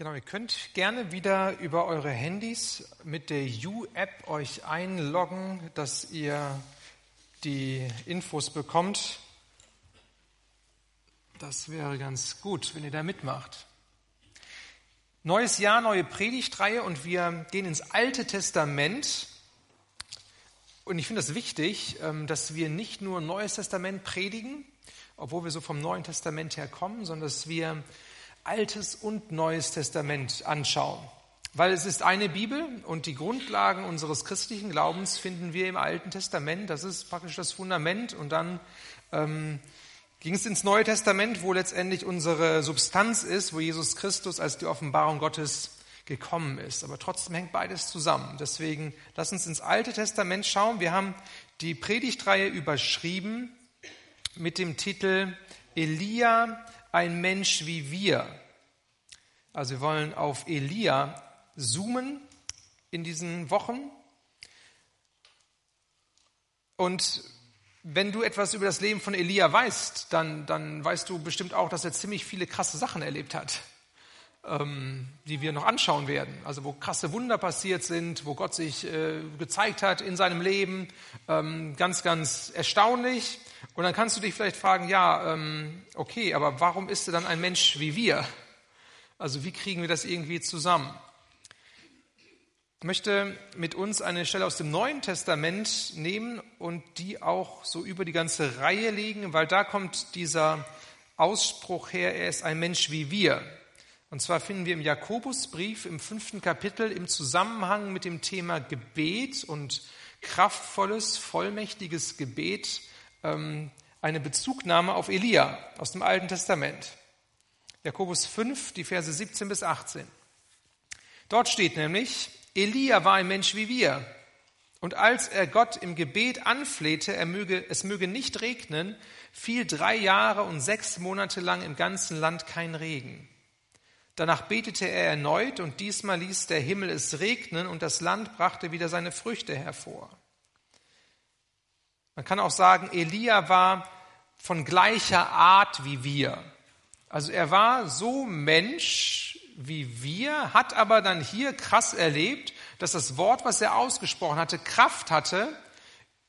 Genau, ihr könnt gerne wieder über eure Handys mit der U-App euch einloggen, dass ihr die Infos bekommt. Das wäre ganz gut, wenn ihr da mitmacht. Neues Jahr, neue Predigtreihe und wir gehen ins Alte Testament. Und ich finde das wichtig, ähm, dass wir nicht nur Neues Testament predigen, obwohl wir so vom Neuen Testament her kommen, sondern dass wir Altes und Neues Testament anschauen. Weil es ist eine Bibel und die Grundlagen unseres christlichen Glaubens finden wir im Alten Testament. Das ist praktisch das Fundament. Und dann ähm, ging es ins Neue Testament, wo letztendlich unsere Substanz ist, wo Jesus Christus als die Offenbarung Gottes gekommen ist. Aber trotzdem hängt beides zusammen. Deswegen lass uns ins Alte Testament schauen. Wir haben die Predigtreihe überschrieben mit dem Titel Elia ein Mensch wie wir. Also wir wollen auf Elia zoomen in diesen Wochen. Und wenn du etwas über das Leben von Elia weißt, dann, dann weißt du bestimmt auch, dass er ziemlich viele krasse Sachen erlebt hat, ähm, die wir noch anschauen werden. Also wo krasse Wunder passiert sind, wo Gott sich äh, gezeigt hat in seinem Leben. Ähm, ganz, ganz erstaunlich. Und dann kannst du dich vielleicht fragen, ja, ähm, okay, aber warum ist er dann ein Mensch wie wir? Also wie kriegen wir das irgendwie zusammen? Ich möchte mit uns eine Stelle aus dem Neuen Testament nehmen und die auch so über die ganze Reihe legen, weil da kommt dieser Ausspruch her, er ist ein Mensch wie wir. Und zwar finden wir im Jakobusbrief im fünften Kapitel im Zusammenhang mit dem Thema Gebet und kraftvolles, vollmächtiges Gebet ähm, eine Bezugnahme auf Elia aus dem Alten Testament. Jakobus 5, die Verse 17 bis 18. Dort steht nämlich, Elia war ein Mensch wie wir. Und als er Gott im Gebet anflehte, er möge, es möge nicht regnen, fiel drei Jahre und sechs Monate lang im ganzen Land kein Regen. Danach betete er erneut und diesmal ließ der Himmel es regnen und das Land brachte wieder seine Früchte hervor. Man kann auch sagen, Elia war von gleicher Art wie wir. Also er war so Mensch wie wir, hat aber dann hier krass erlebt, dass das Wort, was er ausgesprochen hatte, Kraft hatte,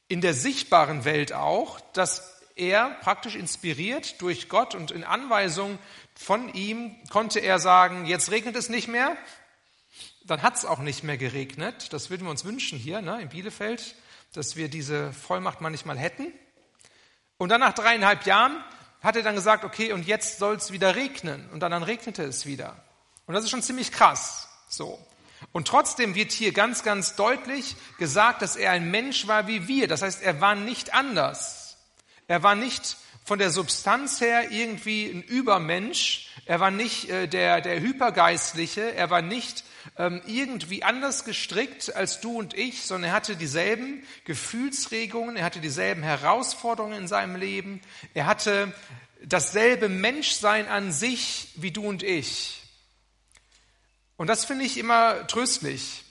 in der sichtbaren Welt auch, dass er praktisch inspiriert durch Gott und in Anweisung von ihm konnte er sagen, jetzt regnet es nicht mehr, dann hat es auch nicht mehr geregnet. Das würden wir uns wünschen hier ne, in Bielefeld dass wir diese Vollmacht manchmal hätten. Und dann nach dreieinhalb Jahren hat er dann gesagt, okay, und jetzt soll es wieder regnen. Und dann, dann regnete es wieder. Und das ist schon ziemlich krass. So. Und trotzdem wird hier ganz, ganz deutlich gesagt, dass er ein Mensch war wie wir. Das heißt, er war nicht anders. Er war nicht von der Substanz her irgendwie ein Übermensch. Er war nicht äh, der, der Hypergeistliche. Er war nicht ähm, irgendwie anders gestrickt als du und ich, sondern er hatte dieselben Gefühlsregungen, er hatte dieselben Herausforderungen in seinem Leben, er hatte dasselbe Menschsein an sich wie du und ich. Und das finde ich immer tröstlich.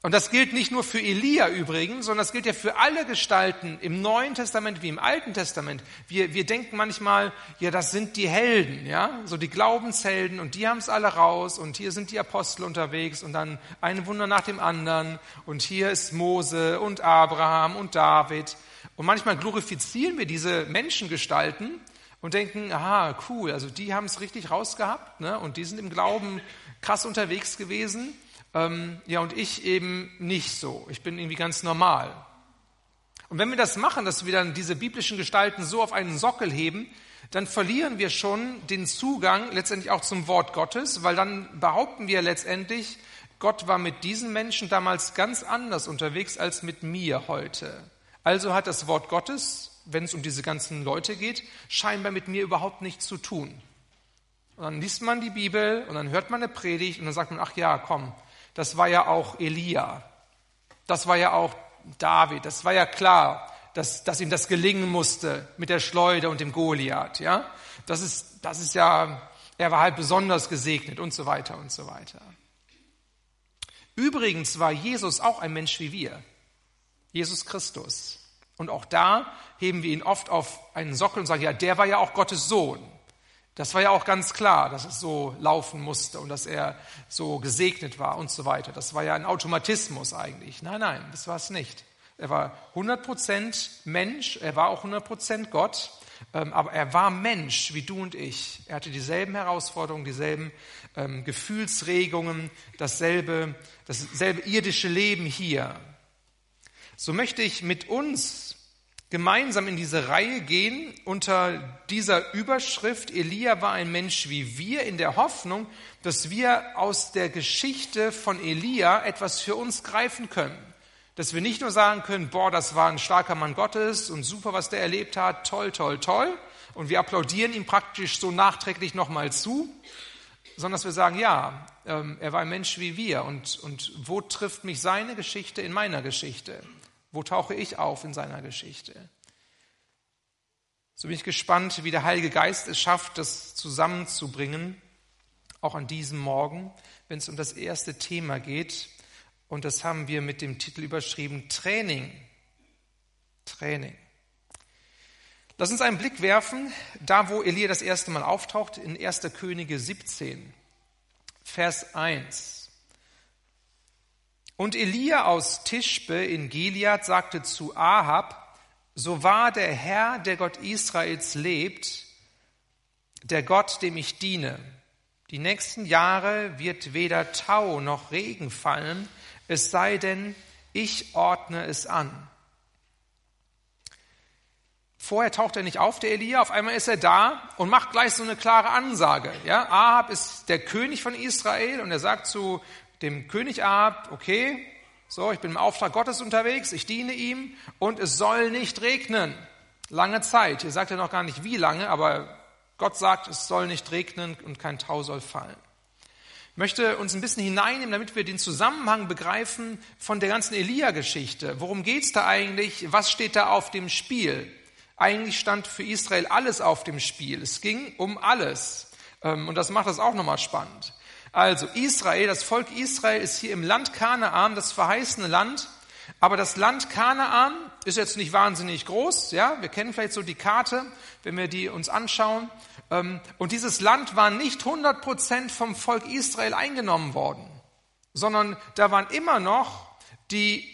Und das gilt nicht nur für Elia übrigens, sondern das gilt ja für alle Gestalten im Neuen Testament wie im Alten Testament. Wir, wir denken manchmal, ja, das sind die Helden, ja, so die Glaubenshelden und die haben es alle raus und hier sind die Apostel unterwegs und dann ein Wunder nach dem anderen und hier ist Mose und Abraham und David. Und manchmal glorifizieren wir diese Menschengestalten und denken, aha, cool, also die haben es richtig rausgehabt ne? und die sind im Glauben krass unterwegs gewesen. Ähm, ja, und ich eben nicht so. Ich bin irgendwie ganz normal. Und wenn wir das machen, dass wir dann diese biblischen Gestalten so auf einen Sockel heben, dann verlieren wir schon den Zugang letztendlich auch zum Wort Gottes, weil dann behaupten wir letztendlich, Gott war mit diesen Menschen damals ganz anders unterwegs als mit mir heute. Also hat das Wort Gottes, wenn es um diese ganzen Leute geht, scheinbar mit mir überhaupt nichts zu tun. Und dann liest man die Bibel und dann hört man eine Predigt und dann sagt man, ach ja, komm, das war ja auch Elia. Das war ja auch David. Das war ja klar, dass, dass ihm das gelingen musste mit der Schleuder und dem Goliath. Ja? Das, ist, das ist ja, er war halt besonders gesegnet und so weiter und so weiter. Übrigens war Jesus auch ein Mensch wie wir. Jesus Christus. Und auch da heben wir ihn oft auf einen Sockel und sagen, ja, der war ja auch Gottes Sohn. Das war ja auch ganz klar, dass es so laufen musste und dass er so gesegnet war und so weiter. Das war ja ein Automatismus eigentlich. Nein, nein, das war es nicht. Er war 100% Mensch, er war auch 100% Gott, ähm, aber er war Mensch wie du und ich. Er hatte dieselben Herausforderungen, dieselben ähm, Gefühlsregungen, dasselbe, dasselbe irdische Leben hier. So möchte ich mit uns gemeinsam in diese Reihe gehen unter dieser Überschrift, Elia war ein Mensch wie wir, in der Hoffnung, dass wir aus der Geschichte von Elia etwas für uns greifen können. Dass wir nicht nur sagen können, boah, das war ein starker Mann Gottes und super, was der erlebt hat, toll, toll, toll. Und wir applaudieren ihm praktisch so nachträglich nochmal zu, sondern dass wir sagen, ja, ähm, er war ein Mensch wie wir. Und, und wo trifft mich seine Geschichte in meiner Geschichte? Wo tauche ich auf in seiner Geschichte? So bin ich gespannt, wie der Heilige Geist es schafft, das zusammenzubringen, auch an diesem Morgen, wenn es um das erste Thema geht. Und das haben wir mit dem Titel überschrieben, Training. Training. Lass uns einen Blick werfen, da wo Elia das erste Mal auftaucht, in 1. Könige 17, Vers 1. Und Elia aus Tischbe in Gilead sagte zu Ahab, so wahr der Herr, der Gott Israels lebt, der Gott, dem ich diene. Die nächsten Jahre wird weder Tau noch Regen fallen, es sei denn, ich ordne es an. Vorher taucht er nicht auf, der Elia, auf einmal ist er da und macht gleich so eine klare Ansage. Ja, Ahab ist der König von Israel und er sagt zu dem König Ahab, okay, so, ich bin im Auftrag Gottes unterwegs, ich diene ihm und es soll nicht regnen. Lange Zeit. Hier sagt er noch gar nicht wie lange, aber Gott sagt, es soll nicht regnen und kein Tau soll fallen. Ich möchte uns ein bisschen hineinnehmen, damit wir den Zusammenhang begreifen von der ganzen Elia-Geschichte. Worum geht's da eigentlich? Was steht da auf dem Spiel? Eigentlich stand für Israel alles auf dem Spiel. Es ging um alles. Ähm, und das macht das auch nochmal spannend. Also Israel, das Volk Israel ist hier im Land Kanaan, das verheißene Land. Aber das Land Kanaan ist jetzt nicht wahnsinnig groß. Ja, wir kennen vielleicht so die Karte, wenn wir die uns anschauen. Ähm, und dieses Land war nicht 100 Prozent vom Volk Israel eingenommen worden, sondern da waren immer noch die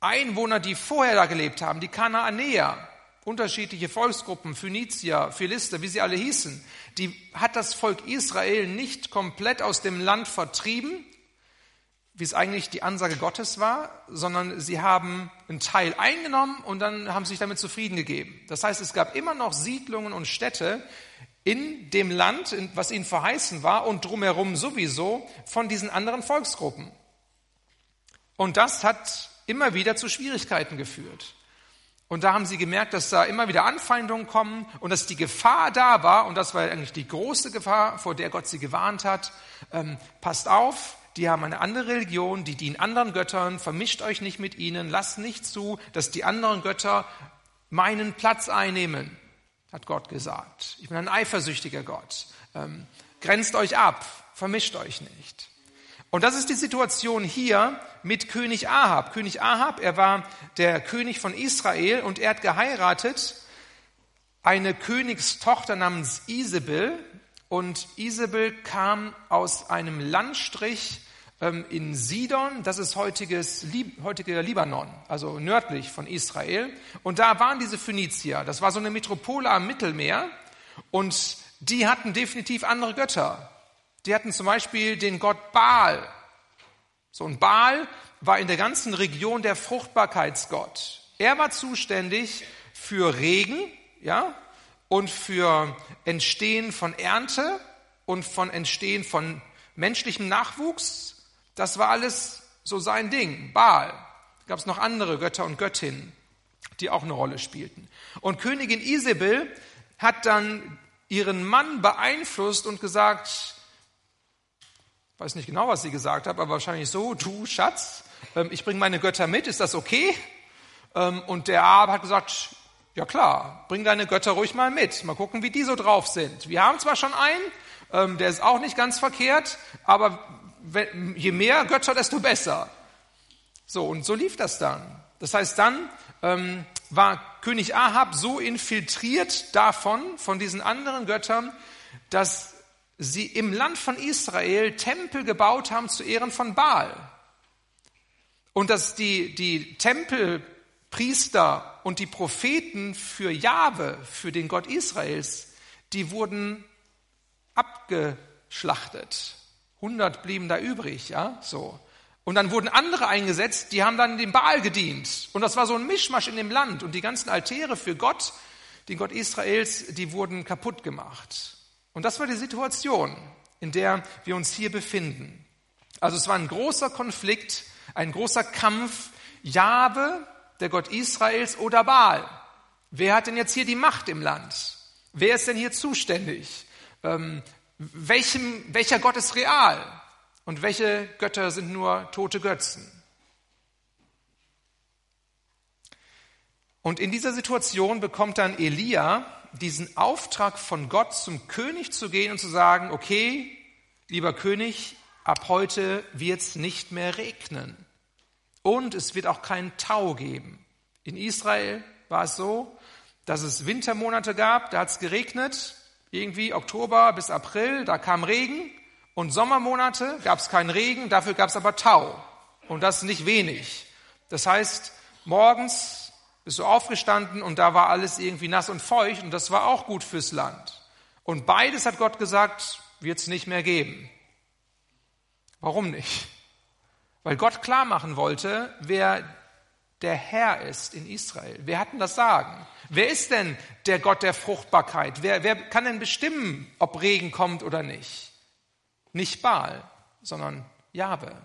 Einwohner, die vorher da gelebt haben, die Kanaanäer unterschiedliche Volksgruppen, Phönizier, Philister, wie sie alle hießen, die hat das Volk Israel nicht komplett aus dem Land vertrieben, wie es eigentlich die Ansage Gottes war, sondern sie haben einen Teil eingenommen und dann haben sie sich damit zufrieden gegeben. Das heißt, es gab immer noch Siedlungen und Städte in dem Land, was ihnen verheißen war und drumherum sowieso von diesen anderen Volksgruppen. Und das hat immer wieder zu Schwierigkeiten geführt. Und da haben sie gemerkt, dass da immer wieder Anfeindungen kommen und dass die Gefahr da war, und das war eigentlich die große Gefahr, vor der Gott sie gewarnt hat. Ähm, passt auf, die haben eine andere Religion, die dienen anderen Göttern, vermischt euch nicht mit ihnen, lasst nicht zu, dass die anderen Götter meinen Platz einnehmen, hat Gott gesagt. Ich bin ein eifersüchtiger Gott. Ähm, grenzt euch ab, vermischt euch nicht. Und das ist die Situation hier mit König Ahab. König Ahab, er war der König von Israel und er hat geheiratet eine Königstochter namens Isabel. Und Isabel kam aus einem Landstrich ähm, in Sidon, das ist heutiges, heutiger Libanon, also nördlich von Israel. Und da waren diese Phönizier. Das war so eine Metropole am Mittelmeer. Und die hatten definitiv andere Götter. Die hatten zum Beispiel den Gott Baal. So ein Baal war in der ganzen Region der Fruchtbarkeitsgott. Er war zuständig für Regen, ja, und für Entstehen von Ernte und von Entstehen von menschlichem Nachwuchs. Das war alles so sein Ding. Baal. Gab es noch andere Götter und Göttinnen, die auch eine Rolle spielten. Und Königin Isabel hat dann ihren Mann beeinflusst und gesagt, weiß nicht genau, was sie gesagt hat, aber wahrscheinlich so, du Schatz, ähm, ich bringe meine Götter mit, ist das okay? Ähm, und der Ahab hat gesagt, ja klar, bring deine Götter ruhig mal mit, mal gucken, wie die so drauf sind. Wir haben zwar schon einen, ähm, der ist auch nicht ganz verkehrt, aber je mehr Götter, desto besser. So, und so lief das dann. Das heißt, dann ähm, war König Ahab so infiltriert davon, von diesen anderen Göttern, dass sie im Land von Israel Tempel gebaut haben zu Ehren von Baal. Und dass die, die Tempelpriester und die Propheten für Jahwe, für den Gott Israels, die wurden abgeschlachtet. 100 blieben da übrig, ja, so. Und dann wurden andere eingesetzt, die haben dann dem Baal gedient. Und das war so ein Mischmasch in dem Land. Und die ganzen Altäre für Gott, den Gott Israels, die wurden kaputt gemacht. Und das war die Situation, in der wir uns hier befinden. Also es war ein großer Konflikt, ein großer Kampf. Jahwe, der Gott Israels oder Baal. Wer hat denn jetzt hier die Macht im Land? Wer ist denn hier zuständig? Ähm, welchem, welcher Gott ist real? Und welche Götter sind nur tote Götzen? Und in dieser Situation bekommt dann Elia diesen Auftrag von Gott, zum König zu gehen und zu sagen, okay, lieber König, ab heute wird es nicht mehr regnen. Und es wird auch keinen Tau geben. In Israel war es so, dass es Wintermonate gab, da hat es geregnet, irgendwie Oktober bis April, da kam Regen. Und Sommermonate gab es keinen Regen, dafür gab es aber Tau. Und das nicht wenig. Das heißt, morgens bist du aufgestanden und da war alles irgendwie nass und feucht und das war auch gut fürs Land. Und beides hat Gott gesagt, wird es nicht mehr geben. Warum nicht? Weil Gott klar machen wollte, wer der Herr ist in Israel. Wer hat denn das Sagen? Wer ist denn der Gott der Fruchtbarkeit? Wer, wer kann denn bestimmen, ob Regen kommt oder nicht? Nicht Baal, sondern Jahwe.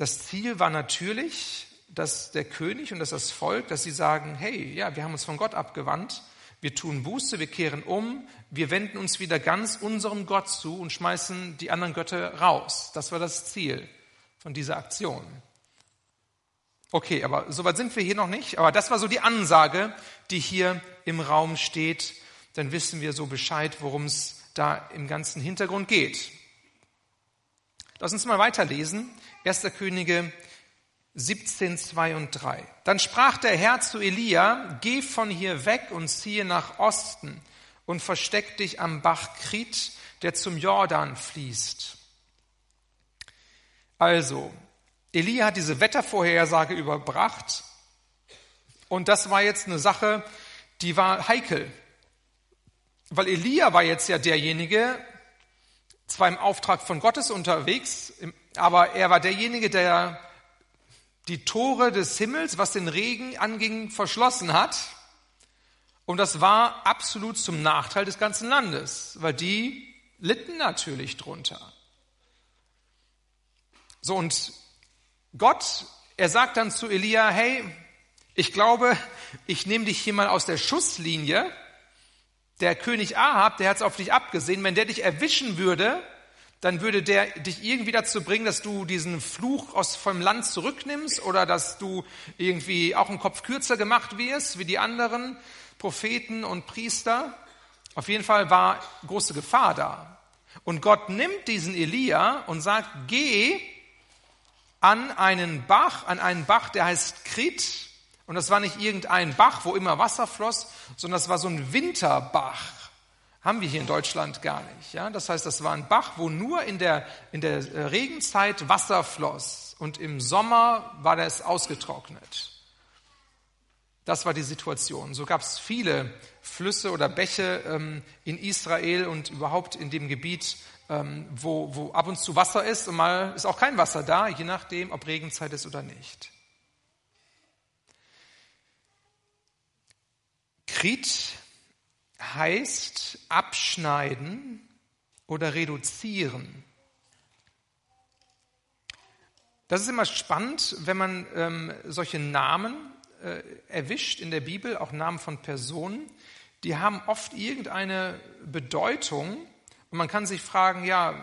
Das Ziel war natürlich, dass der König und dass das Volk, dass sie sagen, hey, ja, wir haben uns von Gott abgewandt, wir tun Buße, wir kehren um, wir wenden uns wieder ganz unserem Gott zu und schmeißen die anderen Götter raus. Das war das Ziel von dieser Aktion. Okay, aber soweit sind wir hier noch nicht. Aber das war so die Ansage, die hier im Raum steht dann wissen wir so Bescheid, worum es da im ganzen Hintergrund geht. Lass uns mal weiterlesen. 1. Könige 17, 2 und 3. Dann sprach der Herr zu Elia, geh von hier weg und ziehe nach Osten und versteck dich am Bach Krit, der zum Jordan fließt. Also, Elia hat diese Wettervorhersage überbracht und das war jetzt eine Sache, die war heikel. Weil Elia war jetzt ja derjenige, zwar im Auftrag von Gottes unterwegs, aber er war derjenige, der die Tore des Himmels, was den Regen anging, verschlossen hat. Und das war absolut zum Nachteil des ganzen Landes, weil die litten natürlich drunter. So, und Gott, er sagt dann zu Elia, hey, ich glaube, ich nehme dich hier mal aus der Schusslinie der König Ahab, der hat es auf dich abgesehen, wenn der dich erwischen würde, dann würde der dich irgendwie dazu bringen, dass du diesen Fluch aus vom Land zurücknimmst oder dass du irgendwie auch einen Kopf kürzer gemacht wirst wie die anderen Propheten und Priester. Auf jeden Fall war große Gefahr da. Und Gott nimmt diesen Elia und sagt, geh an einen Bach, an einen Bach, der heißt Krit, und das war nicht irgendein Bach, wo immer Wasser floss, sondern das war so ein Winterbach. Haben wir hier in Deutschland gar nicht. Ja? Das heißt, das war ein Bach, wo nur in der, in der Regenzeit Wasser floss. Und im Sommer war das ausgetrocknet. Das war die Situation. So gab es viele Flüsse oder Bäche ähm, in Israel und überhaupt in dem Gebiet, ähm, wo, wo ab und zu Wasser ist und mal ist auch kein Wasser da, je nachdem, ob Regenzeit ist oder nicht. Krit heißt abschneiden oder reduzieren. Das ist immer spannend, wenn man ähm, solche Namen äh, erwischt in der Bibel, auch Namen von Personen. Die haben oft irgendeine Bedeutung und man kann sich fragen, ja,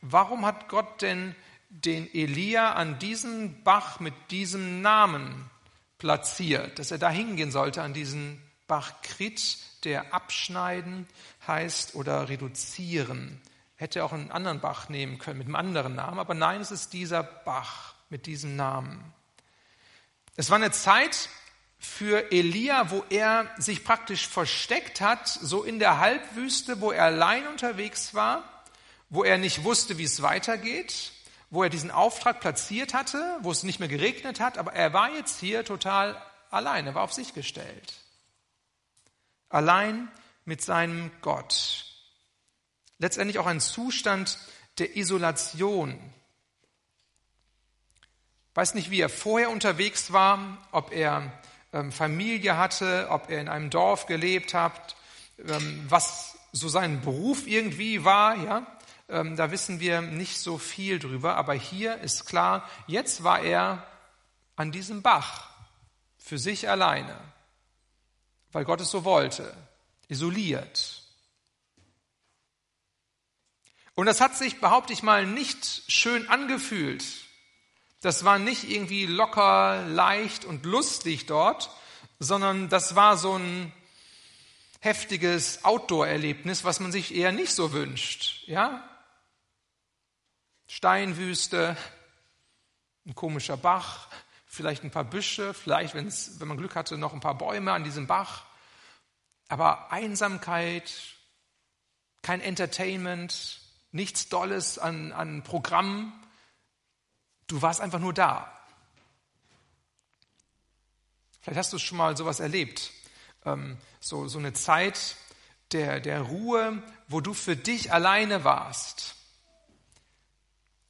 warum hat Gott denn den Elia an diesen Bach mit diesem Namen platziert, dass er da hingehen sollte an diesen Bach Krit, der abschneiden heißt oder reduzieren. Hätte auch einen anderen Bach nehmen können mit einem anderen Namen, aber nein, es ist dieser Bach mit diesem Namen. Es war eine Zeit, für Elia, wo er sich praktisch versteckt hat, so in der Halbwüste, wo er allein unterwegs war, wo er nicht wusste, wie es weitergeht, wo er diesen Auftrag platziert hatte, wo es nicht mehr geregnet hat, aber er war jetzt hier total allein, er war auf sich gestellt. Allein mit seinem Gott. Letztendlich auch ein Zustand der Isolation. Weiß nicht, wie er vorher unterwegs war, ob er ähm, Familie hatte, ob er in einem Dorf gelebt hat, ähm, was so sein Beruf irgendwie war, ja. Ähm, da wissen wir nicht so viel drüber, aber hier ist klar, jetzt war er an diesem Bach für sich alleine, weil Gott es so wollte, isoliert. Und das hat sich, behaupte ich mal, nicht schön angefühlt. Das war nicht irgendwie locker, leicht und lustig dort, sondern das war so ein heftiges Outdoor-Erlebnis, was man sich eher nicht so wünscht. Ja? Steinwüste, ein komischer Bach, vielleicht ein paar Büsche, vielleicht, wenn's, wenn man Glück hatte, noch ein paar Bäume an diesem Bach. Aber Einsamkeit, kein Entertainment, nichts Dolles an, an Programmen. Du warst einfach nur da. Vielleicht hast du schon mal sowas erlebt. Ähm, so, so eine Zeit der, der Ruhe, wo du für dich alleine warst.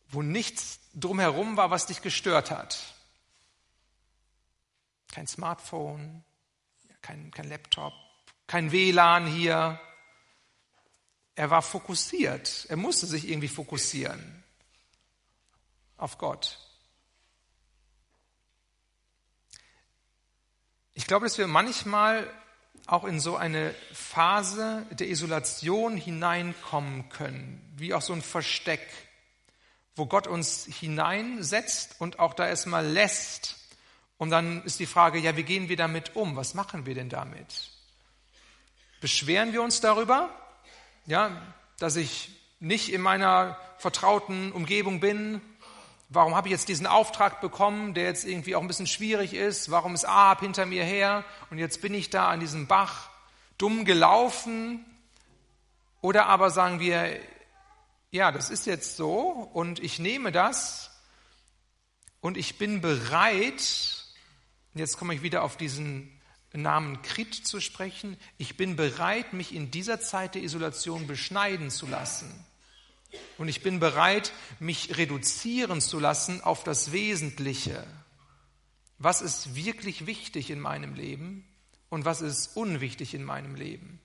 Wo nichts drumherum war, was dich gestört hat. Kein Smartphone, kein, kein Laptop, kein WLAN hier. Er war fokussiert. Er musste sich irgendwie fokussieren auf Gott. Ich glaube, dass wir manchmal auch in so eine Phase der Isolation hineinkommen können, wie auch so ein Versteck, wo Gott uns hineinsetzt und auch da erstmal lässt. Und dann ist die Frage, ja, wie gehen wir damit um? Was machen wir denn damit? Beschweren wir uns darüber, ja, dass ich nicht in meiner vertrauten Umgebung bin, Warum habe ich jetzt diesen Auftrag bekommen, der jetzt irgendwie auch ein bisschen schwierig ist? Warum ist Ahab hinter mir her und jetzt bin ich da an diesem Bach dumm gelaufen? Oder aber sagen wir, ja, das ist jetzt so und ich nehme das und ich bin bereit, jetzt komme ich wieder auf diesen Namen Krit zu sprechen, ich bin bereit, mich in dieser Zeit der Isolation beschneiden zu lassen. Und ich bin bereit, mich reduzieren zu lassen auf das Wesentliche. Was ist wirklich wichtig in meinem Leben und was ist unwichtig in meinem Leben?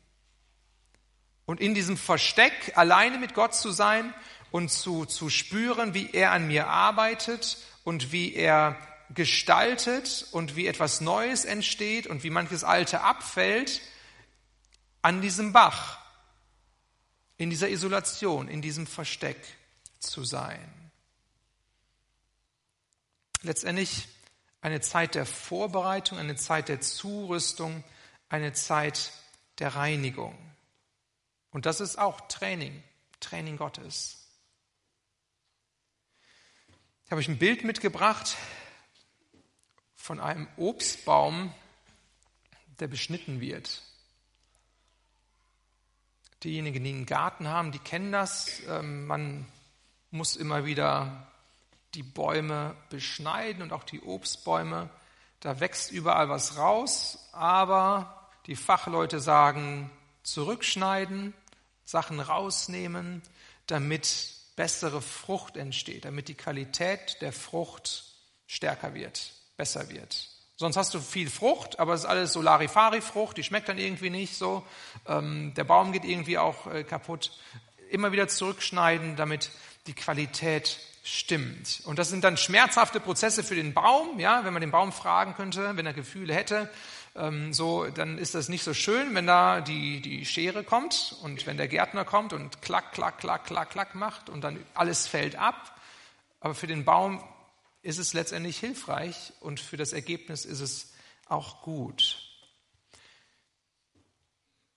Und in diesem Versteck alleine mit Gott zu sein und zu, zu spüren, wie er an mir arbeitet und wie er gestaltet und wie etwas Neues entsteht und wie manches Alte abfällt, an diesem Bach in dieser Isolation, in diesem Versteck zu sein. Letztendlich eine Zeit der Vorbereitung, eine Zeit der Zurüstung, eine Zeit der Reinigung. Und das ist auch Training, Training Gottes. Ich habe euch ein Bild mitgebracht von einem Obstbaum, der beschnitten wird. Diejenigen, die einen Garten haben, die kennen das. Ähm, man muss immer wieder die Bäume beschneiden und auch die Obstbäume. Da wächst überall was raus, aber die Fachleute sagen, zurückschneiden, Sachen rausnehmen, damit bessere Frucht entsteht, damit die Qualität der Frucht stärker wird, besser wird. Sonst hast du viel Frucht, aber es ist alles so Larifari-Frucht, die schmeckt dann irgendwie nicht so. Ähm, der Baum geht irgendwie auch äh, kaputt. Immer wieder zurückschneiden, damit die Qualität stimmt. Und das sind dann schmerzhafte Prozesse für den Baum, ja, wenn man den Baum fragen könnte, wenn er Gefühle hätte. Ähm, so, dann ist das nicht so schön, wenn da die, die Schere kommt und wenn der Gärtner kommt und klack, klack, klack, klack, klack macht und dann alles fällt ab. Aber für den Baum ist es letztendlich hilfreich und für das Ergebnis ist es auch gut.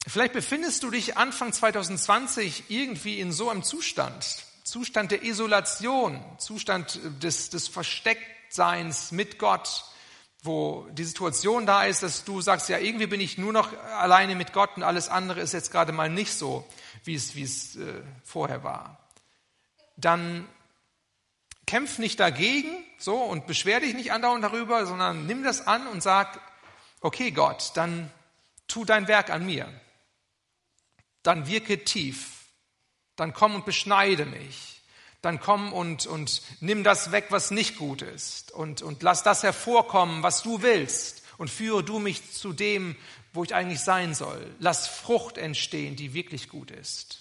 Vielleicht befindest du dich Anfang 2020 irgendwie in so einem Zustand, Zustand der Isolation, Zustand des, des Verstecktseins mit Gott, wo die Situation da ist, dass du sagst, ja, irgendwie bin ich nur noch alleine mit Gott und alles andere ist jetzt gerade mal nicht so, wie es, wie es äh, vorher war, dann kämpf nicht dagegen so und beschwer dich nicht andauernd darüber, sondern nimm das an und sag, okay Gott, dann tu dein Werk an mir. Dann wirke tief. Dann komm und beschneide mich dann komm und, und nimm das weg, was nicht gut ist und, und lass das hervorkommen, was du willst und führe du mich zu dem, wo ich eigentlich sein soll. Lass Frucht entstehen, die wirklich gut ist.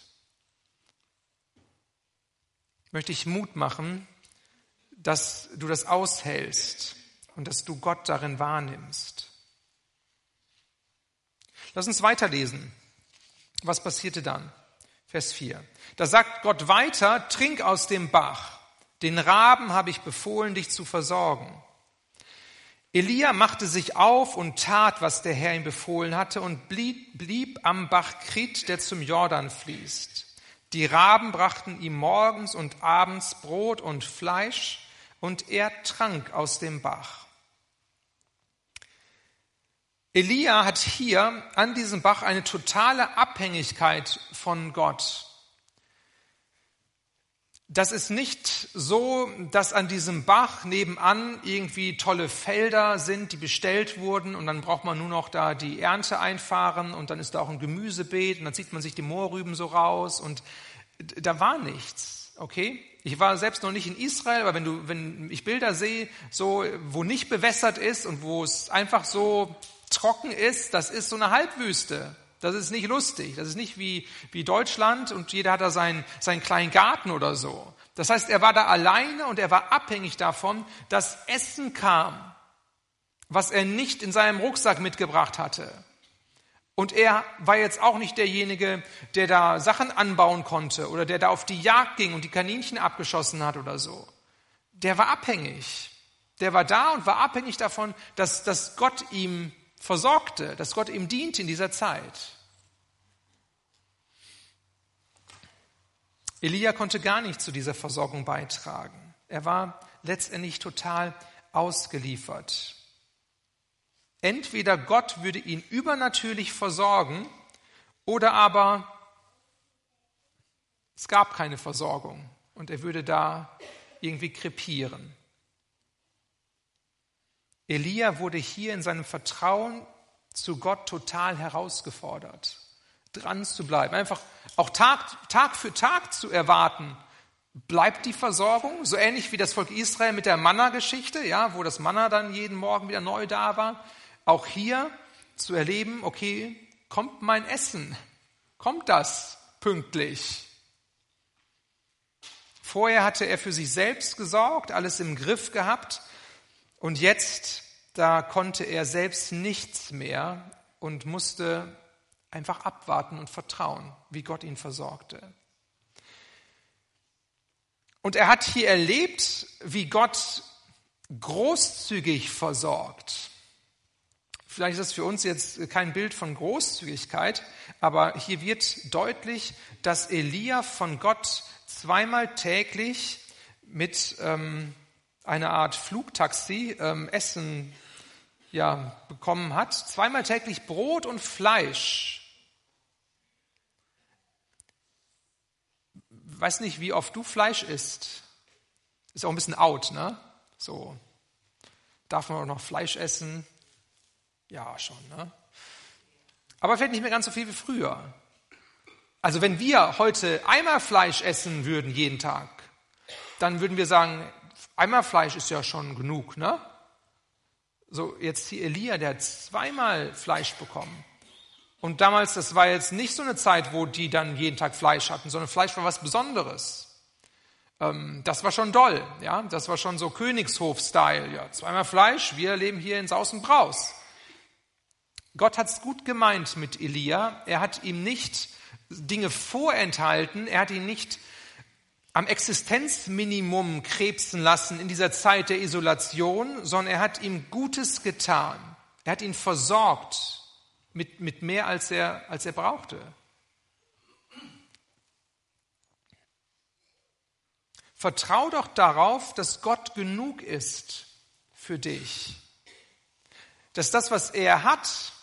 Möchte ich Mut machen, dass du das aushältst und dass du Gott darin wahrnimmst. Lass uns weiterlesen. Was passierte dann? Vers 4. Da sagt Gott weiter, trink aus dem Bach. Den Raben habe ich befohlen, dich zu versorgen. Elia machte sich auf und tat, was der Herr ihm befohlen hatte und blieb, blieb am Bach Krit, der zum Jordan fließt. Die Raben brachten ihm morgens und abends Brot und Fleisch und er trank aus dem Bach. Elia hat hier an diesem Bach eine totale Abhängigkeit von Gott. Das ist nicht so, dass an diesem Bach nebenan irgendwie tolle Felder sind, die bestellt wurden und dann braucht man nur noch da die Ernte einfahren und dann ist da auch ein Gemüsebeet und dann zieht man sich die Moorrüben so raus und da war nichts, okay? Ich war selbst noch nicht in Israel, aber wenn du, wenn ich Bilder sehe, so, wo nicht bewässert ist und wo es einfach so trocken ist, das ist so eine Halbwüste. Das ist nicht lustig. Das ist nicht wie, wie Deutschland und jeder hat da seinen, seinen kleinen Garten oder so. Das heißt, er war da alleine und er war abhängig davon, dass Essen kam, was er nicht in seinem Rucksack mitgebracht hatte. Und er war jetzt auch nicht derjenige, der da Sachen anbauen konnte oder der da auf die Jagd ging und die Kaninchen abgeschossen hat oder so. Der war abhängig. Der war da und war abhängig davon, dass, dass Gott ihm versorgte, dass Gott ihm diente in dieser Zeit. Elia konnte gar nicht zu dieser Versorgung beitragen. Er war letztendlich total ausgeliefert. Entweder Gott würde ihn übernatürlich versorgen oder aber es gab keine Versorgung und er würde da irgendwie krepieren. Elia wurde hier in seinem Vertrauen zu Gott total herausgefordert, dran zu bleiben, einfach auch Tag, Tag für Tag zu erwarten. Bleibt die Versorgung, so ähnlich wie das Volk Israel mit der Manna-Geschichte, ja, wo das Manna dann jeden Morgen wieder neu da war. Auch hier zu erleben, okay, kommt mein Essen? Kommt das pünktlich? Vorher hatte er für sich selbst gesorgt, alles im Griff gehabt. Und jetzt, da konnte er selbst nichts mehr und musste einfach abwarten und vertrauen, wie Gott ihn versorgte. Und er hat hier erlebt, wie Gott großzügig versorgt. Vielleicht ist das für uns jetzt kein Bild von Großzügigkeit, aber hier wird deutlich, dass Elia von Gott zweimal täglich mit ähm, eine Art Flugtaxi ähm, Essen ja, bekommen hat. Zweimal täglich Brot und Fleisch. Weiß nicht, wie oft du Fleisch isst. Ist auch ein bisschen out, ne? So. Darf man auch noch Fleisch essen? Ja, schon, ne? Aber vielleicht nicht mehr ganz so viel wie früher. Also wenn wir heute einmal Fleisch essen würden jeden Tag, dann würden wir sagen, Einmal Fleisch ist ja schon genug, ne? So, jetzt hier Elia, der hat zweimal Fleisch bekommen. Und damals, das war jetzt nicht so eine Zeit, wo die dann jeden Tag Fleisch hatten, sondern Fleisch war was Besonderes. Ähm, das war schon doll, ja. Das war schon so Königshof-Style, ja. Zweimal Fleisch, wir leben hier in Saus und Braus. Gott hat's gut gemeint mit Elia. Er hat ihm nicht Dinge vorenthalten. Er hat ihn nicht am Existenzminimum krebsen lassen in dieser Zeit der Isolation, sondern er hat ihm Gutes getan. Er hat ihn versorgt mit, mit mehr, als er, als er brauchte. Vertrau doch darauf, dass Gott genug ist für dich. dass das, was er hat,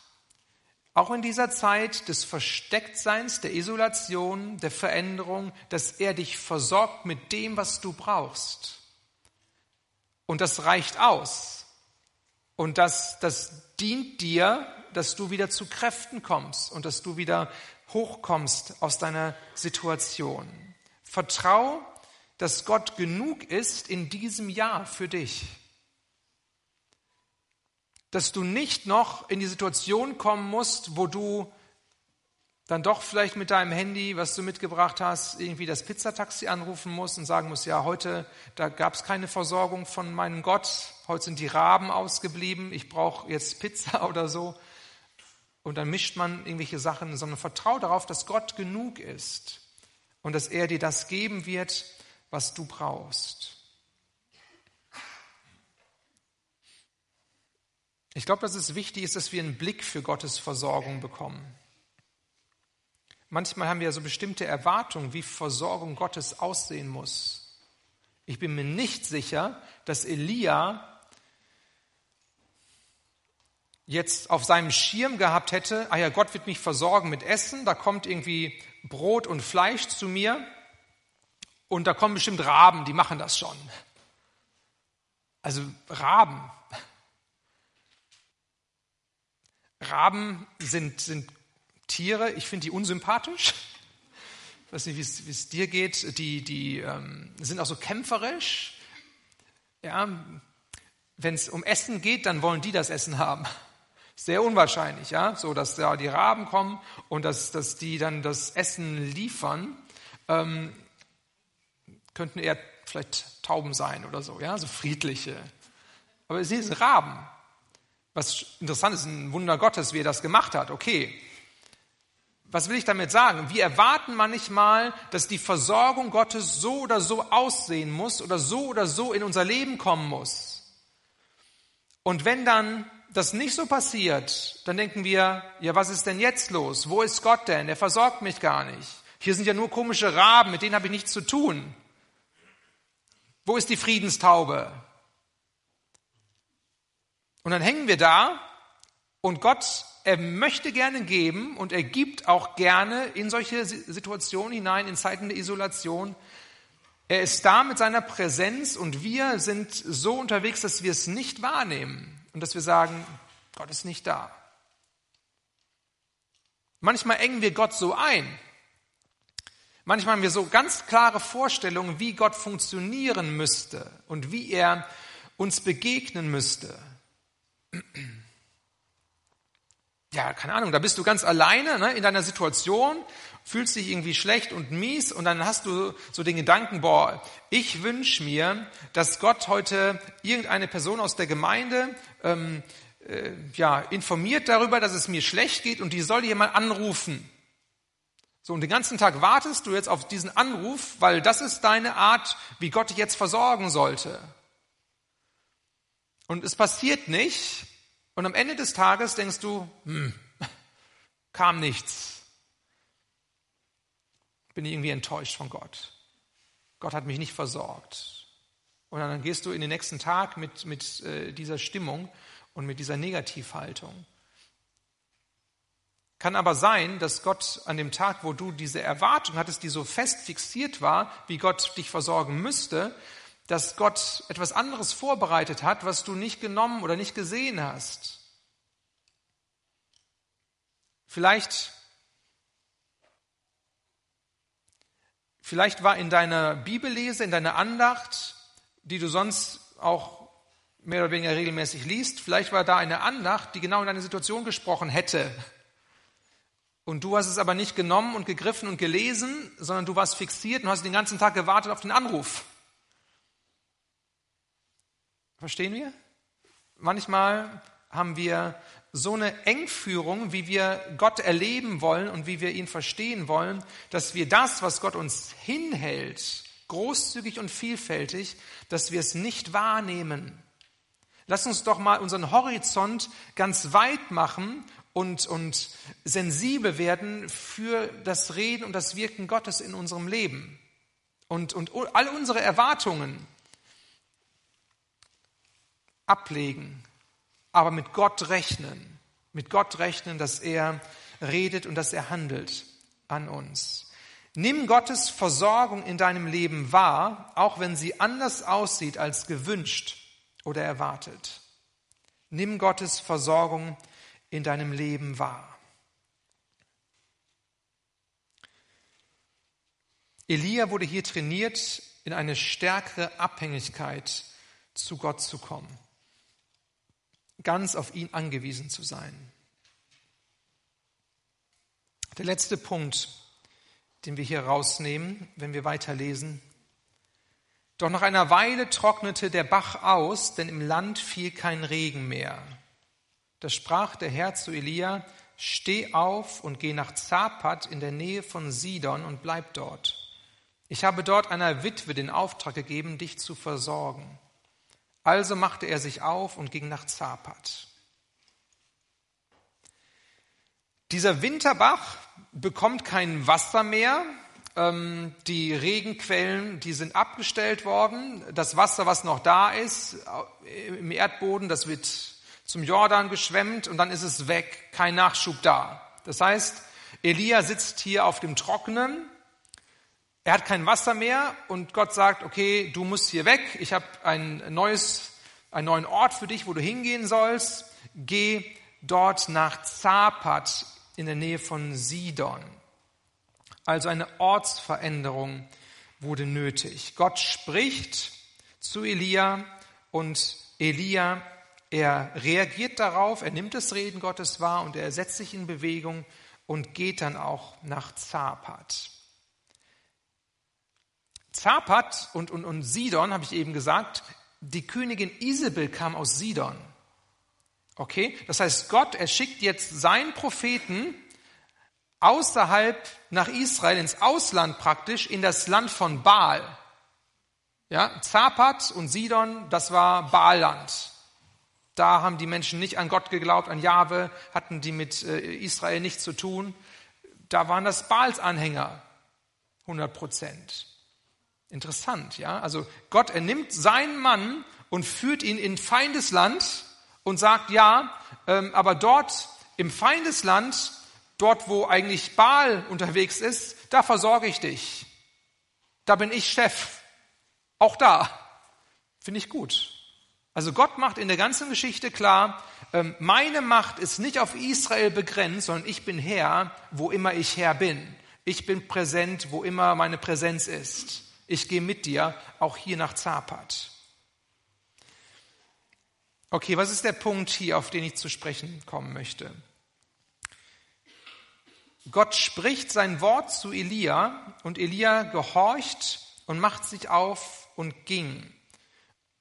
auch in dieser Zeit des Verstecktseins, der Isolation, der Veränderung, dass er dich versorgt mit dem, was du brauchst. Und das reicht aus. Und das, das dient dir, dass du wieder zu Kräften kommst und dass du wieder hochkommst aus deiner Situation. Vertrau, dass Gott genug ist in diesem Jahr für dich dass du nicht noch in die Situation kommen musst, wo du dann doch vielleicht mit deinem Handy, was du mitgebracht hast, irgendwie das Pizzataxi anrufen musst und sagen musst, ja, heute, da gab es keine Versorgung von meinem Gott, heute sind die Raben ausgeblieben, ich brauche jetzt Pizza oder so. Und dann mischt man irgendwelche Sachen, sondern vertrau darauf, dass Gott genug ist und dass er dir das geben wird, was du brauchst. Ich glaube, dass es wichtig ist, dass wir einen Blick für Gottes Versorgung bekommen. Manchmal haben wir so bestimmte Erwartungen, wie Versorgung Gottes aussehen muss. Ich bin mir nicht sicher, dass Elia jetzt auf seinem Schirm gehabt hätte, ah ja, Gott wird mich versorgen mit Essen, da kommt irgendwie Brot und Fleisch zu mir und da kommen bestimmt Raben, die machen das schon. Also Raben, Raben sind, sind Tiere, ich finde die unsympathisch. Ich weiß nicht, wie es dir geht. Die, die ähm, sind auch so kämpferisch. Ja, Wenn es um Essen geht, dann wollen die das Essen haben. Sehr unwahrscheinlich, ja, so dass da die Raben kommen und dass, dass die dann das Essen liefern. Ähm, könnten eher vielleicht Tauben sein oder so, ja, so friedliche. Aber sie sind Raben. Was interessant ist, ein Wunder Gottes, wie er das gemacht hat. Okay. Was will ich damit sagen? Wir erwarten manchmal, dass die Versorgung Gottes so oder so aussehen muss oder so oder so in unser Leben kommen muss. Und wenn dann das nicht so passiert, dann denken wir, ja, was ist denn jetzt los? Wo ist Gott denn? Der versorgt mich gar nicht. Hier sind ja nur komische Raben, mit denen habe ich nichts zu tun. Wo ist die Friedenstaube? Und dann hängen wir da und Gott, er möchte gerne geben und er gibt auch gerne in solche Situationen hinein, in Zeiten der Isolation. Er ist da mit seiner Präsenz und wir sind so unterwegs, dass wir es nicht wahrnehmen und dass wir sagen, Gott ist nicht da. Manchmal engen wir Gott so ein. Manchmal haben wir so ganz klare Vorstellungen, wie Gott funktionieren müsste und wie er uns begegnen müsste. Ja, keine Ahnung, da bist du ganz alleine ne, in deiner Situation, fühlst dich irgendwie schlecht und mies und dann hast du so den Gedanken, boah, ich wünsche mir, dass Gott heute irgendeine Person aus der Gemeinde ähm, äh, ja, informiert darüber, dass es mir schlecht geht und die soll jemand anrufen. So, und den ganzen Tag wartest du jetzt auf diesen Anruf, weil das ist deine Art, wie Gott dich jetzt versorgen sollte. Und es passiert nicht. Und am Ende des Tages denkst du, hm, kam nichts. Bin irgendwie enttäuscht von Gott. Gott hat mich nicht versorgt. Und dann gehst du in den nächsten Tag mit, mit äh, dieser Stimmung und mit dieser Negativhaltung. Kann aber sein, dass Gott an dem Tag, wo du diese Erwartung hattest, die so fest fixiert war, wie Gott dich versorgen müsste, dass Gott etwas anderes vorbereitet hat, was du nicht genommen oder nicht gesehen hast. Vielleicht, vielleicht war in deiner Bibellese, in deiner Andacht, die du sonst auch mehr oder weniger regelmäßig liest, vielleicht war da eine Andacht, die genau in deine Situation gesprochen hätte. Und du hast es aber nicht genommen und gegriffen und gelesen, sondern du warst fixiert und hast den ganzen Tag gewartet auf den Anruf. Verstehen wir? Manchmal haben wir so eine Engführung, wie wir Gott erleben wollen und wie wir ihn verstehen wollen, dass wir das, was Gott uns hinhält, großzügig und vielfältig, dass wir es nicht wahrnehmen. Lass uns doch mal unseren Horizont ganz weit machen und, und sensibel werden für das Reden und das Wirken Gottes in unserem Leben. Und, und all unsere Erwartungen, ablegen aber mit Gott rechnen. Mit Gott rechnen, dass er redet und dass er handelt an uns. Nimm Gottes Versorgung in deinem Leben wahr, auch wenn sie anders aussieht als gewünscht oder erwartet. Nimm Gottes Versorgung in deinem Leben wahr. Elia wurde hier trainiert, in eine stärkere Abhängigkeit zu Gott zu kommen, ganz auf ihn angewiesen zu sein. Der letzte Punkt, den wir hier rausnehmen, wenn wir weiterlesen. Doch nach einer Weile trocknete der Bach aus, denn im Land fiel kein Regen mehr. Da sprach der Herr zu Elia, steh auf und geh nach Zapat in der Nähe von Sidon und bleib dort. Ich habe dort einer Witwe den Auftrag gegeben, dich zu versorgen. Also machte er sich auf und ging nach Zapat. Dieser Winterbach bekommt kein Wasser mehr. Ähm, die Regenquellen, die sind abgestellt worden. Das Wasser, was noch da ist äh, im Erdboden, das wird zum Jordan geschwemmt und dann ist es weg, kein Nachschub da. Das heißt, Elia sitzt hier auf dem Trockenen er hat kein Wasser mehr und Gott sagt, okay, du musst hier weg. Ich habe ein neues, einen neuen Ort für dich, wo du hingehen sollst. Geh dort nach Zapat in der Nähe von Sidon. Also eine Ortsveränderung wurde nötig. Gott spricht zu Elia und Elia, er reagiert darauf, er nimmt das Reden Gottes wahr und er setzt sich in Bewegung und geht dann auch nach Zapat. Zapat und, und, und Sidon, habe ich eben gesagt, die Königin Isabel kam aus Sidon. Okay? Das heißt, Gott, er schickt jetzt seinen Propheten außerhalb nach Israel, ins Ausland praktisch, in das Land von Baal. Ja, Zapat und Sidon, das war Baalland. Da haben die Menschen nicht an Gott geglaubt, an Jahwe, hatten die mit äh, Israel nichts zu tun. Da waren das Baals Anhänger, 100 Prozent. Interessant, ja? Also Gott ernimmt seinen Mann und führt ihn in Feindesland und sagt, ja, ähm, aber dort im Feindesland, dort wo eigentlich Baal unterwegs ist, da versorge ich dich. Da bin ich Chef. Auch da. Finde ich gut. Also Gott macht in der ganzen Geschichte klar, ähm, meine Macht ist nicht auf Israel begrenzt, sondern ich bin Herr, wo immer ich Herr bin. Ich bin präsent, wo immer meine Präsenz ist. Ich gehe mit dir auch hier nach Zapat. Okay, was ist der Punkt hier, auf den ich zu sprechen kommen möchte? Gott spricht sein Wort zu Elia und Elia gehorcht und macht sich auf und ging.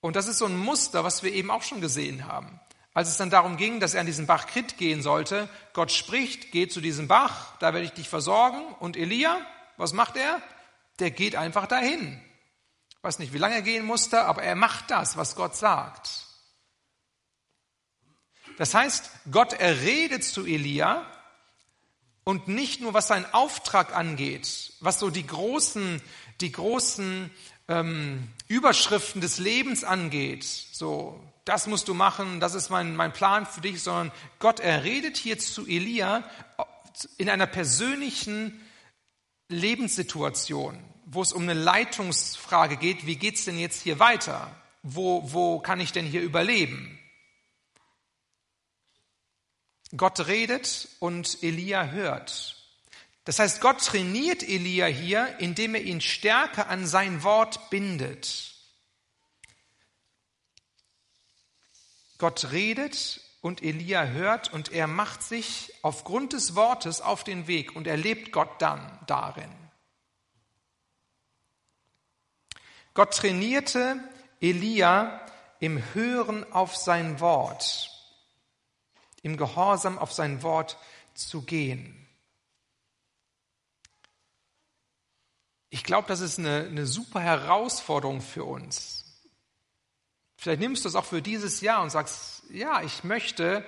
Und das ist so ein Muster, was wir eben auch schon gesehen haben. Als es dann darum ging, dass er an diesen Bach Krit gehen sollte, Gott spricht, geh zu diesem Bach, da werde ich dich versorgen. Und Elia, was macht er? Der geht einfach dahin. Ich weiß nicht, wie lange er gehen musste, aber er macht das, was Gott sagt. Das heißt, Gott erredet zu Elia und nicht nur was seinen Auftrag angeht, was so die großen, die großen ähm, Überschriften des Lebens angeht, so das musst du machen, das ist mein, mein Plan für dich, sondern Gott erredet hier zu Elia in einer persönlichen Lebenssituation, wo es um eine Leitungsfrage geht, wie geht's denn jetzt hier weiter? Wo, wo kann ich denn hier überleben? Gott redet und Elia hört. Das heißt, Gott trainiert Elia hier, indem er ihn stärker an sein Wort bindet. Gott redet und Elia hört und er macht sich aufgrund des Wortes auf den Weg und erlebt Gott dann darin. Gott trainierte Elia im Hören auf sein Wort, im Gehorsam auf sein Wort zu gehen. Ich glaube, das ist eine, eine super Herausforderung für uns. Vielleicht nimmst du es auch für dieses Jahr und sagst, ja, ich möchte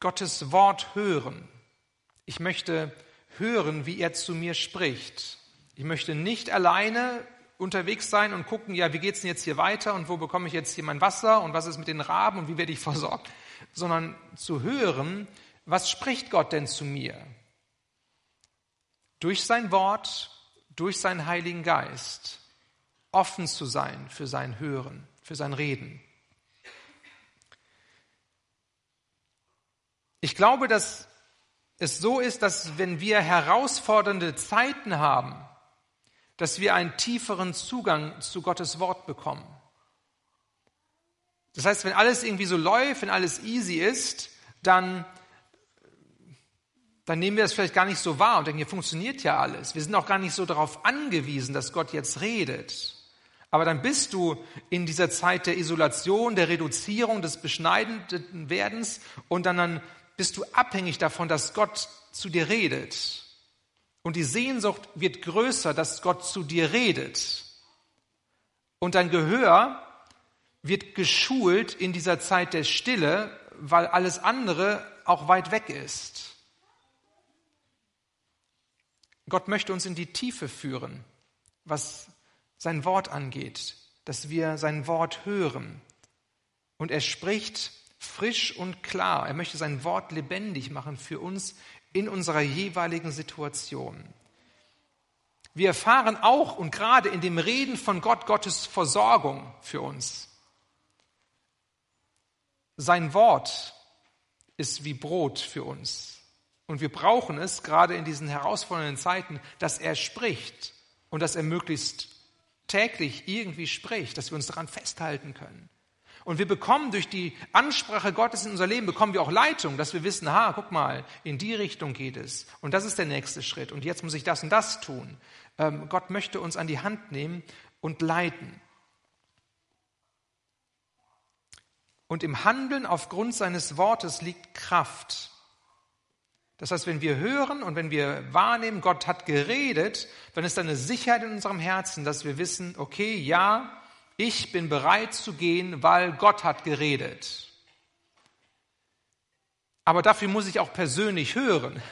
Gottes Wort hören. Ich möchte hören, wie er zu mir spricht. Ich möchte nicht alleine unterwegs sein und gucken, ja, wie geht's denn jetzt hier weiter und wo bekomme ich jetzt hier mein Wasser und was ist mit den Raben und wie werde ich versorgt, sondern zu hören, was spricht Gott denn zu mir? Durch sein Wort, durch seinen Heiligen Geist, offen zu sein für sein Hören, für sein Reden. Ich glaube, dass es so ist, dass wenn wir herausfordernde Zeiten haben, dass wir einen tieferen Zugang zu Gottes Wort bekommen. Das heißt, wenn alles irgendwie so läuft, wenn alles easy ist, dann, dann nehmen wir das vielleicht gar nicht so wahr und denken, hier funktioniert ja alles. Wir sind auch gar nicht so darauf angewiesen, dass Gott jetzt redet. Aber dann bist du in dieser Zeit der Isolation, der Reduzierung, des beschneidenden Werdens und dann, dann bist du abhängig davon, dass Gott zu dir redet. Und die Sehnsucht wird größer, dass Gott zu dir redet. Und dein Gehör wird geschult in dieser Zeit der Stille, weil alles andere auch weit weg ist. Gott möchte uns in die Tiefe führen, was sein Wort angeht, dass wir sein Wort hören. Und er spricht frisch und klar. Er möchte sein Wort lebendig machen für uns in unserer jeweiligen Situation. Wir erfahren auch und gerade in dem Reden von Gott Gottes Versorgung für uns. Sein Wort ist wie Brot für uns. Und wir brauchen es gerade in diesen herausfordernden Zeiten, dass er spricht und dass er möglichst täglich irgendwie spricht, dass wir uns daran festhalten können. Und wir bekommen durch die Ansprache Gottes in unser Leben, bekommen wir auch Leitung, dass wir wissen, ha, guck mal, in die Richtung geht es. Und das ist der nächste Schritt. Und jetzt muss ich das und das tun. Ähm, Gott möchte uns an die Hand nehmen und leiten. Und im Handeln aufgrund seines Wortes liegt Kraft. Das heißt, wenn wir hören und wenn wir wahrnehmen, Gott hat geredet, dann ist eine Sicherheit in unserem Herzen, dass wir wissen, okay, ja, ich bin bereit zu gehen, weil Gott hat geredet. Aber dafür muss ich auch persönlich hören.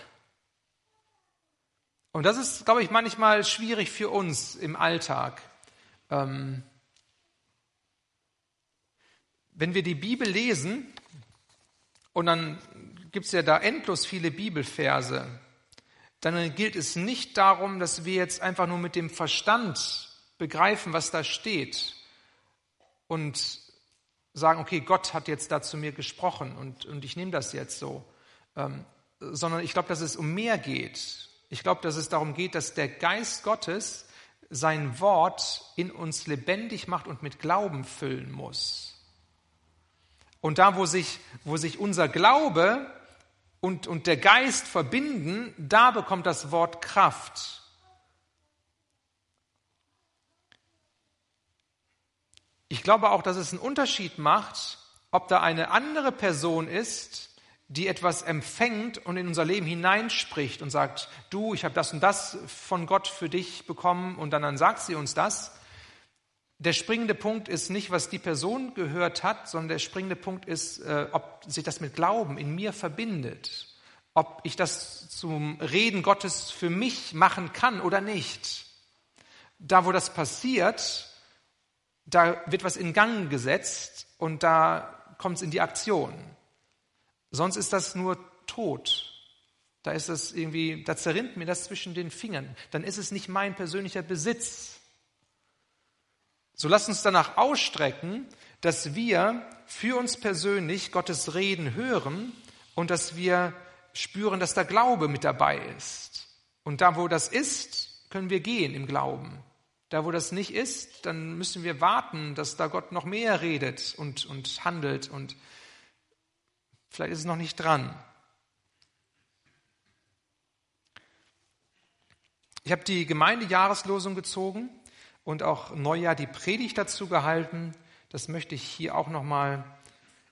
Und das ist, glaube ich, manchmal schwierig für uns im Alltag. Ähm, wenn wir die Bibel lesen, und dann gibt es ja da endlos viele Bibelverse, dann gilt es nicht darum, dass wir jetzt einfach nur mit dem Verstand begreifen, was da steht und sagen, okay, Gott hat jetzt da zu mir gesprochen und, und ich nehme das jetzt so, ähm, sondern ich glaube, dass es um mehr geht. Ich glaube, dass es darum geht, dass der Geist Gottes sein Wort in uns lebendig macht und mit Glauben füllen muss. Und da, wo sich, wo sich unser Glaube und, und der Geist verbinden, da bekommt das Wort Kraft. Ich glaube auch, dass es einen Unterschied macht, ob da eine andere Person ist, die etwas empfängt und in unser Leben hineinspricht und sagt, du, ich habe das und das von Gott für dich bekommen und dann, dann sagt sie uns das, der springende Punkt ist nicht, was die Person gehört hat, sondern der springende Punkt ist, äh, ob sich das mit Glauben in mir verbindet, ob ich das zum Reden Gottes für mich machen kann oder nicht. Da, wo das passiert, da wird was in Gang gesetzt und da kommt es in die Aktion. Sonst ist das nur tot. Da ist es irgendwie, da zerrinnt mir das zwischen den Fingern. Dann ist es nicht mein persönlicher Besitz. So lasst uns danach ausstrecken, dass wir für uns persönlich Gottes Reden hören und dass wir spüren, dass da Glaube mit dabei ist. Und da, wo das ist, können wir gehen im Glauben. Da, wo das nicht ist, dann müssen wir warten, dass da Gott noch mehr redet und, und handelt und vielleicht ist es noch nicht dran. Ich habe die Gemeindejahreslosung gezogen und auch Neujahr die Predigt dazu gehalten. Das möchte ich hier auch nochmal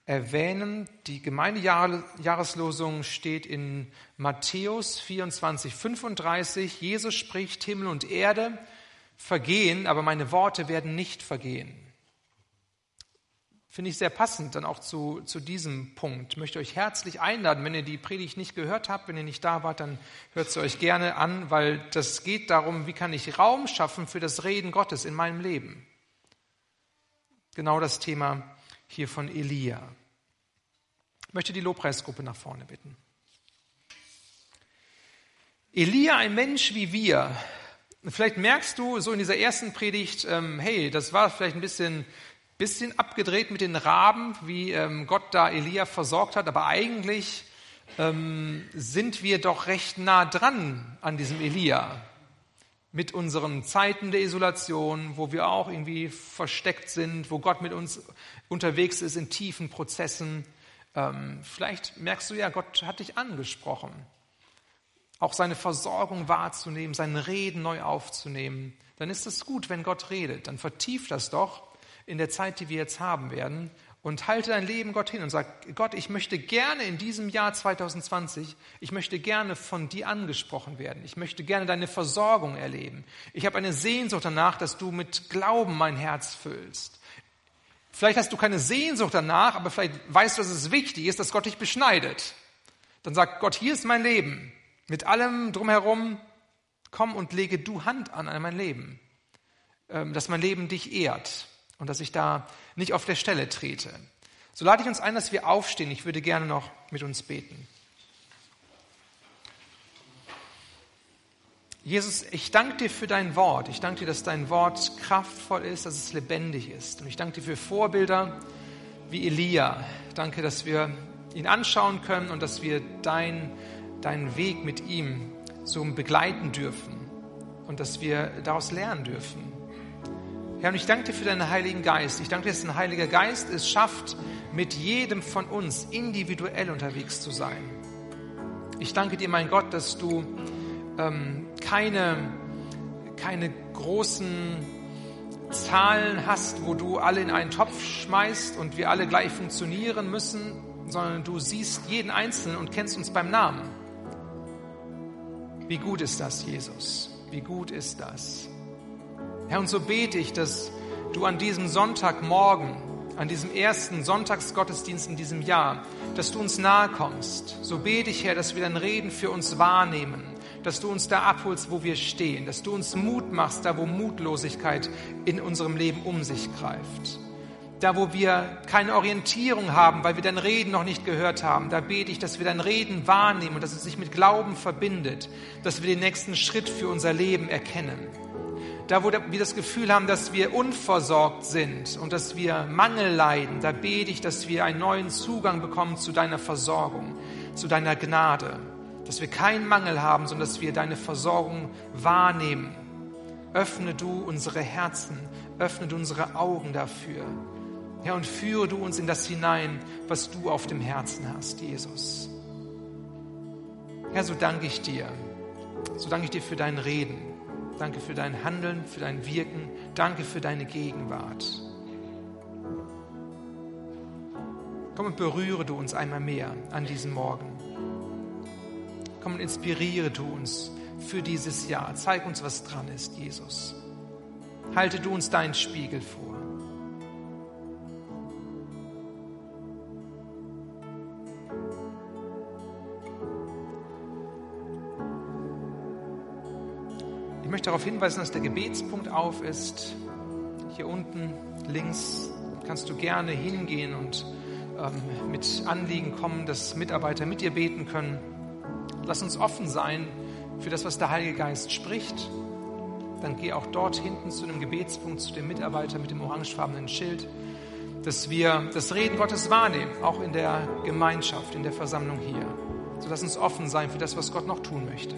erwähnen. Die Gemeindejahreslosung steht in Matthäus 24, 35. Jesus spricht, Himmel und Erde vergehen, aber meine Worte werden nicht vergehen. Finde ich sehr passend dann auch zu, zu diesem Punkt. Ich möchte euch herzlich einladen, wenn ihr die Predigt nicht gehört habt, wenn ihr nicht da wart, dann hört sie euch gerne an, weil das geht darum, wie kann ich Raum schaffen für das Reden Gottes in meinem Leben. Genau das Thema hier von Elia. Ich möchte die Lobpreisgruppe nach vorne bitten. Elia, ein Mensch wie wir. Vielleicht merkst du so in dieser ersten Predigt, ähm, hey, das war vielleicht ein bisschen, bisschen abgedreht mit den Raben, wie ähm, Gott da Elia versorgt hat, aber eigentlich ähm, sind wir doch recht nah dran an diesem Elia mit unseren Zeiten der Isolation, wo wir auch irgendwie versteckt sind, wo Gott mit uns unterwegs ist in tiefen Prozessen. Ähm, vielleicht merkst du ja, Gott hat dich angesprochen. Auch seine Versorgung wahrzunehmen, seine Reden neu aufzunehmen. Dann ist es gut, wenn Gott redet. Dann vertieft das doch in der Zeit, die wir jetzt haben werden und halte dein Leben Gott hin und sag, Gott, ich möchte gerne in diesem Jahr 2020, ich möchte gerne von dir angesprochen werden. Ich möchte gerne deine Versorgung erleben. Ich habe eine Sehnsucht danach, dass du mit Glauben mein Herz füllst. Vielleicht hast du keine Sehnsucht danach, aber vielleicht weißt du, dass es wichtig ist, dass Gott dich beschneidet. Dann sagt Gott, hier ist mein Leben. Mit allem drumherum, komm und lege du Hand an mein Leben. Ähm, dass mein Leben dich ehrt und dass ich da nicht auf der Stelle trete. So lade ich uns ein, dass wir aufstehen. Ich würde gerne noch mit uns beten. Jesus, ich danke dir für dein Wort. Ich danke dir, dass dein Wort kraftvoll ist, dass es lebendig ist. Und ich danke dir für Vorbilder wie Elia. Danke, dass wir ihn anschauen können und dass wir dein, deinen Weg mit ihm so begleiten dürfen und dass wir daraus lernen dürfen. Herr, und ich danke dir für deinen Heiligen Geist. Ich danke dir, dass dein Heiliger Geist es schafft, mit jedem von uns individuell unterwegs zu sein. Ich danke dir, mein Gott, dass du ähm, keine, keine großen Zahlen hast, wo du alle in einen Topf schmeißt und wir alle gleich funktionieren müssen, sondern du siehst jeden Einzelnen und kennst uns beim Namen. Wie gut ist das, Jesus? Wie gut ist das? Herr, und so bete ich, dass du an diesem Sonntagmorgen, an diesem ersten Sonntagsgottesdienst in diesem Jahr, dass du uns nahe kommst. So bete ich, Herr, dass wir dein Reden für uns wahrnehmen, dass du uns da abholst, wo wir stehen, dass du uns Mut machst, da wo Mutlosigkeit in unserem Leben um sich greift. Da, wo wir keine Orientierung haben, weil wir dein Reden noch nicht gehört haben, da bete ich, dass wir dein Reden wahrnehmen und dass es sich mit Glauben verbindet, dass wir den nächsten Schritt für unser Leben erkennen da wo wir das Gefühl haben, dass wir unversorgt sind und dass wir Mangel leiden, da bete ich, dass wir einen neuen Zugang bekommen zu deiner Versorgung, zu deiner Gnade, dass wir keinen Mangel haben, sondern dass wir deine Versorgung wahrnehmen. Öffne du unsere Herzen, öffne du unsere Augen dafür. Herr, und führe du uns in das hinein, was du auf dem Herzen hast, Jesus. Herr, so danke ich dir. So danke ich dir für dein Reden. Danke für dein Handeln, für dein Wirken. Danke für deine Gegenwart. Komm und berühre du uns einmal mehr an diesem Morgen. Komm und inspiriere du uns für dieses Jahr. Zeig uns, was dran ist, Jesus. Halte du uns deinen Spiegel vor. Möchte darauf hinweisen, dass der Gebetspunkt auf ist. Hier unten links kannst du gerne hingehen und ähm, mit Anliegen kommen, dass Mitarbeiter mit dir beten können. Lass uns offen sein für das, was der Heilige Geist spricht. Dann geh auch dort hinten zu dem Gebetspunkt, zu dem Mitarbeiter mit dem orangefarbenen Schild, dass wir das Reden Gottes wahrnehmen, auch in der Gemeinschaft, in der Versammlung hier. So lass uns offen sein für das, was Gott noch tun möchte.